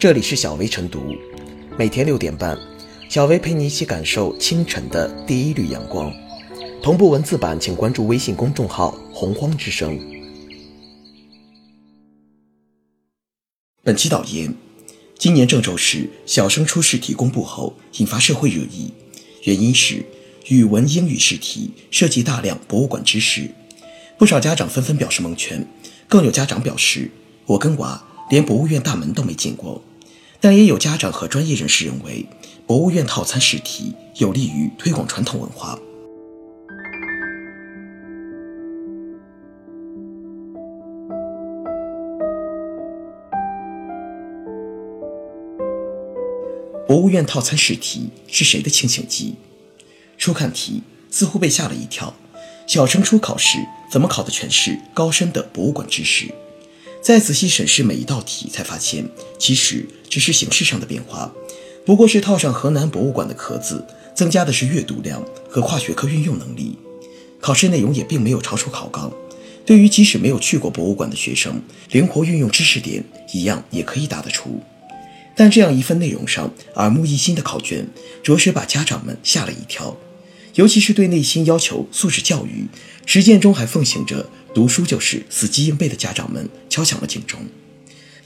这里是小薇晨读，每天六点半，小薇陪你一起感受清晨的第一缕阳光。同步文字版，请关注微信公众号“洪荒之声”。本期导言：今年郑州市小升初试题公布后，引发社会热议，原因是语文、英语试题涉及大量博物馆知识，不少家长纷纷表示蒙圈，更有家长表示：“我跟娃连博物院大门都没进过。”但也有家长和专业人士认为，博物院套餐试题有利于推广传统文化。博物院套餐试题是谁的清醒剂？初看题似乎被吓了一跳，小升初考试怎么考的全是高深的博物馆知识？再仔细审视每一道题，才发现其实只是形式上的变化，不过是套上河南博物馆的壳子，增加的是阅读量和跨学科运用能力。考试内容也并没有超出考纲，对于即使没有去过博物馆的学生，灵活运用知识点，一样也可以答得出。但这样一份内容上耳目一新的考卷，着实把家长们吓了一跳，尤其是对内心要求素质教育，实践中还奉行着。读书就是死记硬背的家长们敲响了警钟，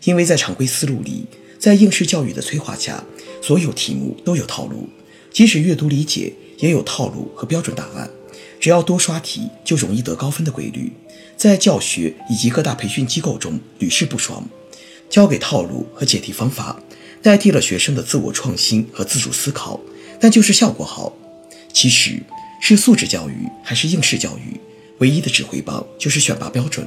因为在常规思路里，在应试教育的催化下，所有题目都有套路，即使阅读理解也有套路和标准答案。只要多刷题就容易得高分的规律，在教学以及各大培训机构中屡试不爽。教给套路和解题方法，代替了学生的自我创新和自主思考，但就是效果好。其实是素质教育还是应试教育？唯一的指挥棒就是选拔标准，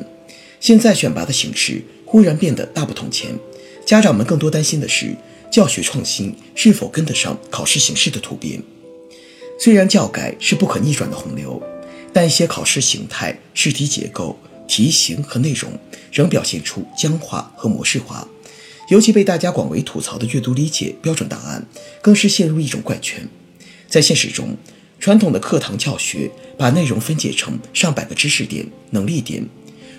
现在选拔的形式忽然变得大不同前，家长们更多担心的是教学创新是否跟得上考试形式的突变。虽然教改是不可逆转的洪流，但一些考试形态、试题结构、题型和内容仍表现出僵化和模式化，尤其被大家广为吐槽的阅读理解标准答案，更是陷入一种怪圈。在现实中，传统的课堂教学把内容分解成上百个知识点、能力点，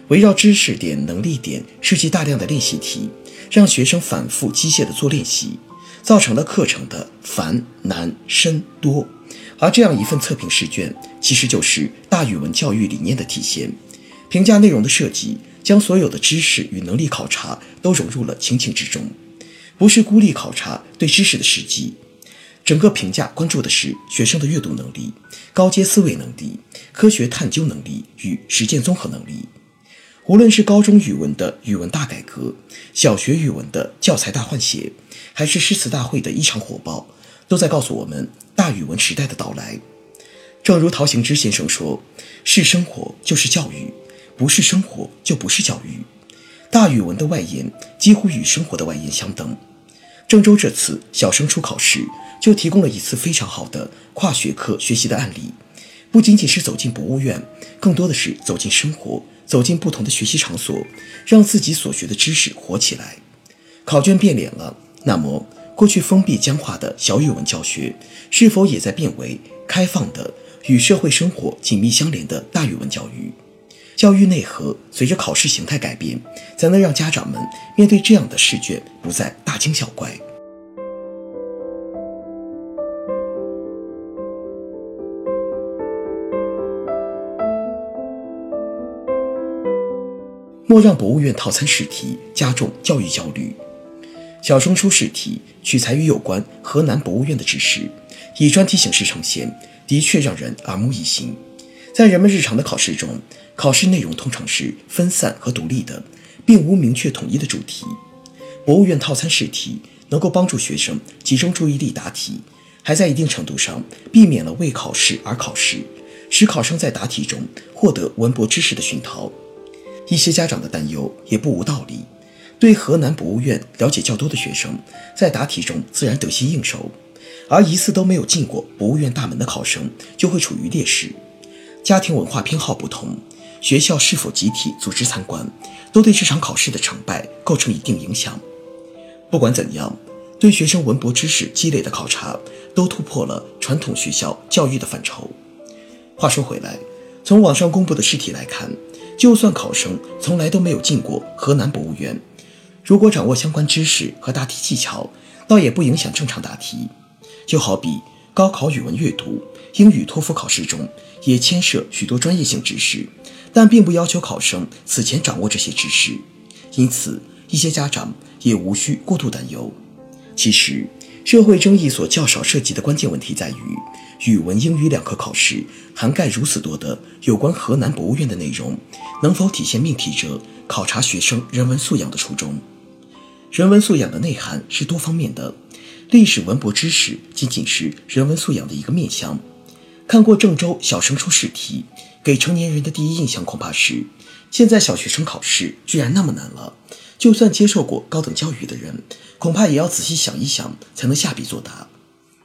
围绕知识点、能力点设计大量的练习题，让学生反复机械的做练习，造成了课程的繁难深多。而这样一份测评试卷，其实就是大语文教育理念的体现。评价内容的设计，将所有的知识与能力考察都融入了情景之中，不是孤立考察对知识的实际。整个评价关注的是学生的阅读能力、高阶思维能力、科学探究能力与实践综合能力。无论是高中语文的语文大改革、小学语文的教材大换血，还是诗词大会的异常火爆，都在告诉我们大语文时代的到来。正如陶行知先生说：“是生活就是教育，不是生活就不是教育。”大语文的外延几乎与生活的外延相等。郑州这次小升初考试。就提供了一次非常好的跨学科学习的案例，不仅仅是走进博物院，更多的是走进生活，走进不同的学习场所，让自己所学的知识活起来。考卷变脸了，那么过去封闭僵化的小语文教学，是否也在变为开放的、与社会生活紧密相连的大语文教育？教育内核随着考试形态改变，才能让家长们面对这样的试卷不再大惊小怪。莫让博物院套餐试题加重教育焦虑。小升初试题取材于有关河南博物院的知识，以专题形式呈现，的确让人耳目一新。在人们日常的考试中，考试内容通常是分散和独立的，并无明确统一的主题。博物院套餐试题能够帮助学生集中注意力答题，还在一定程度上避免了为考试而考试，使考生在答题中获得文博知识的熏陶。一些家长的担忧也不无道理。对河南博物院了解较多的学生，在答题中自然得心应手，而一次都没有进过博物院大门的考生就会处于劣势。家庭文化偏好不同，学校是否集体组织参观，都对这场考试的成败构成一定影响。不管怎样，对学生文博知识积累的考察，都突破了传统学校教育的范畴。话说回来，从网上公布的试题来看。就算考生从来都没有进过河南博物院，如果掌握相关知识和答题技巧，倒也不影响正常答题。就好比高考语文阅读、英语托福考试中，也牵涉许多专业性知识，但并不要求考生此前掌握这些知识，因此一些家长也无需过度担忧。其实，社会争议所较少涉及的关键问题在于，语文、英语两科考试涵盖如此多的有关河南博物院的内容，能否体现命题者考察学生人文素养的初衷？人文素养的内涵是多方面的，历史文博知识仅仅是人文素养的一个面向。看过郑州小升初试题，给成年人的第一印象恐怕是：现在小学生考试居然那么难了。就算接受过高等教育的人，恐怕也要仔细想一想才能下笔作答。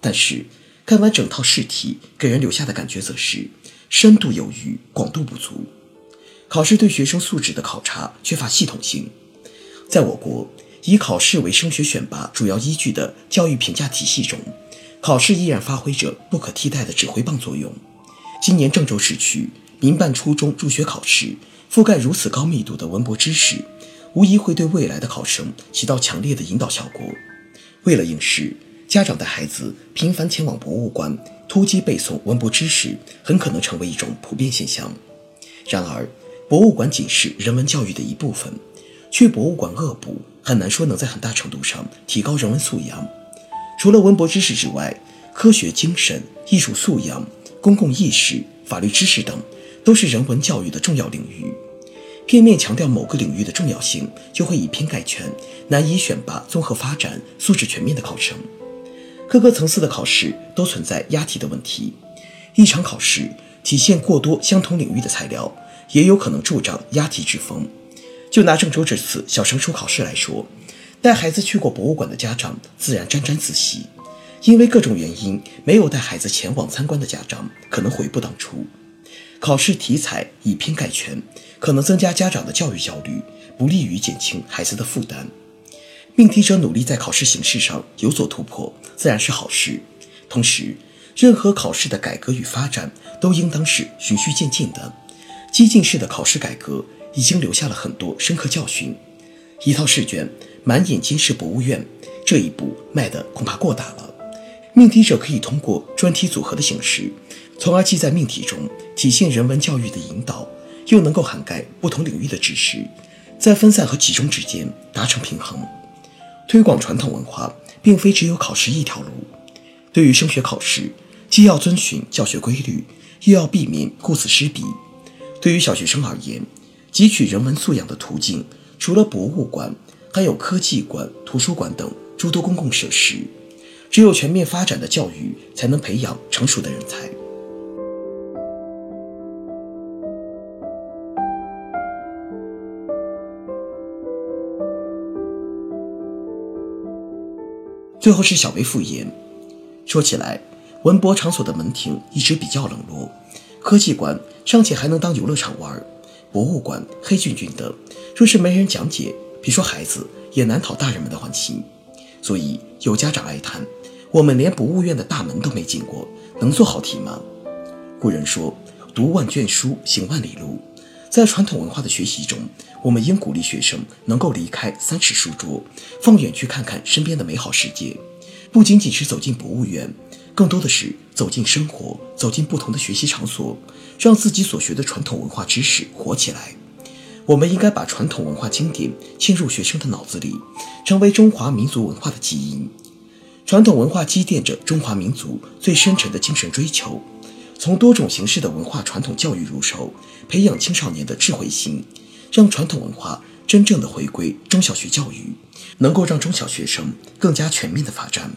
但是看完整套试题，给人留下的感觉则是深度有余，广度不足。考试对学生素质的考察缺乏系统性。在我国。以考试为升学选拔主要依据的教育评价体系中，考试依然发挥着不可替代的指挥棒作用。今年郑州市区民办初中入学考试覆盖如此高密度的文博知识，无疑会对未来的考生起到强烈的引导效果。为了应试，家长带孩子频繁前往博物馆突击背诵文博知识，很可能成为一种普遍现象。然而，博物馆仅是人文教育的一部分。去博物馆恶补，很难说能在很大程度上提高人文素养。除了文博知识之外，科学精神、艺术素养、公共意识、法律知识等，都是人文教育的重要领域。片面强调某个领域的重要性，就会以偏概全，难以选拔综合发展、素质全面的考生。各个层次的考试都存在押题的问题，一场考试体现过多相同领域的材料，也有可能助长押题之风。就拿郑州这次小升初考试来说，带孩子去过博物馆的家长自然沾沾自喜，因为各种原因没有带孩子前往参观的家长可能悔不当初。考试题材以偏概全，可能增加家长的教育焦虑，不利于减轻孩子的负担。命题者努力在考试形式上有所突破，自然是好事。同时，任何考试的改革与发展都应当是循序渐进的，激进式的考试改革。已经留下了很多深刻教训。一套试卷满眼皆是博物院，这一步迈的恐怕过大了。命题者可以通过专题组合的形式，从而既在命题中体现人文教育的引导，又能够涵盖不同领域的知识，在分散和集中之间达成平衡。推广传统文化，并非只有考试一条路。对于升学考试，既要遵循教学规律，又要避免顾此失彼。对于小学生而言，汲取人文素养的途径，除了博物馆，还有科技馆、图书馆等诸多公共设施。只有全面发展的教育，才能培养成熟的人才。最后是小微复言，说起来，文博场所的门庭一直比较冷落，科技馆尚且还能当游乐场玩。博物馆黑黢黢的，若是没人讲解，别说孩子，也难讨大人们的欢心。所以有家长哀叹：“我们连博物院的大门都没进过，能做好题吗？”古人说：“读万卷书，行万里路。”在传统文化的学习中，我们应鼓励学生能够离开三尺书桌，放眼去看看身边的美好世界，不仅仅是走进博物院。更多的是走进生活，走进不同的学习场所，让自己所学的传统文化知识活起来。我们应该把传统文化经典嵌入学生的脑子里，成为中华民族文化的基因。传统文化积淀着中华民族最深沉的精神追求。从多种形式的文化传统教育入手，培养青少年的智慧心，让传统文化真正的回归中小学教育，能够让中小学生更加全面的发展。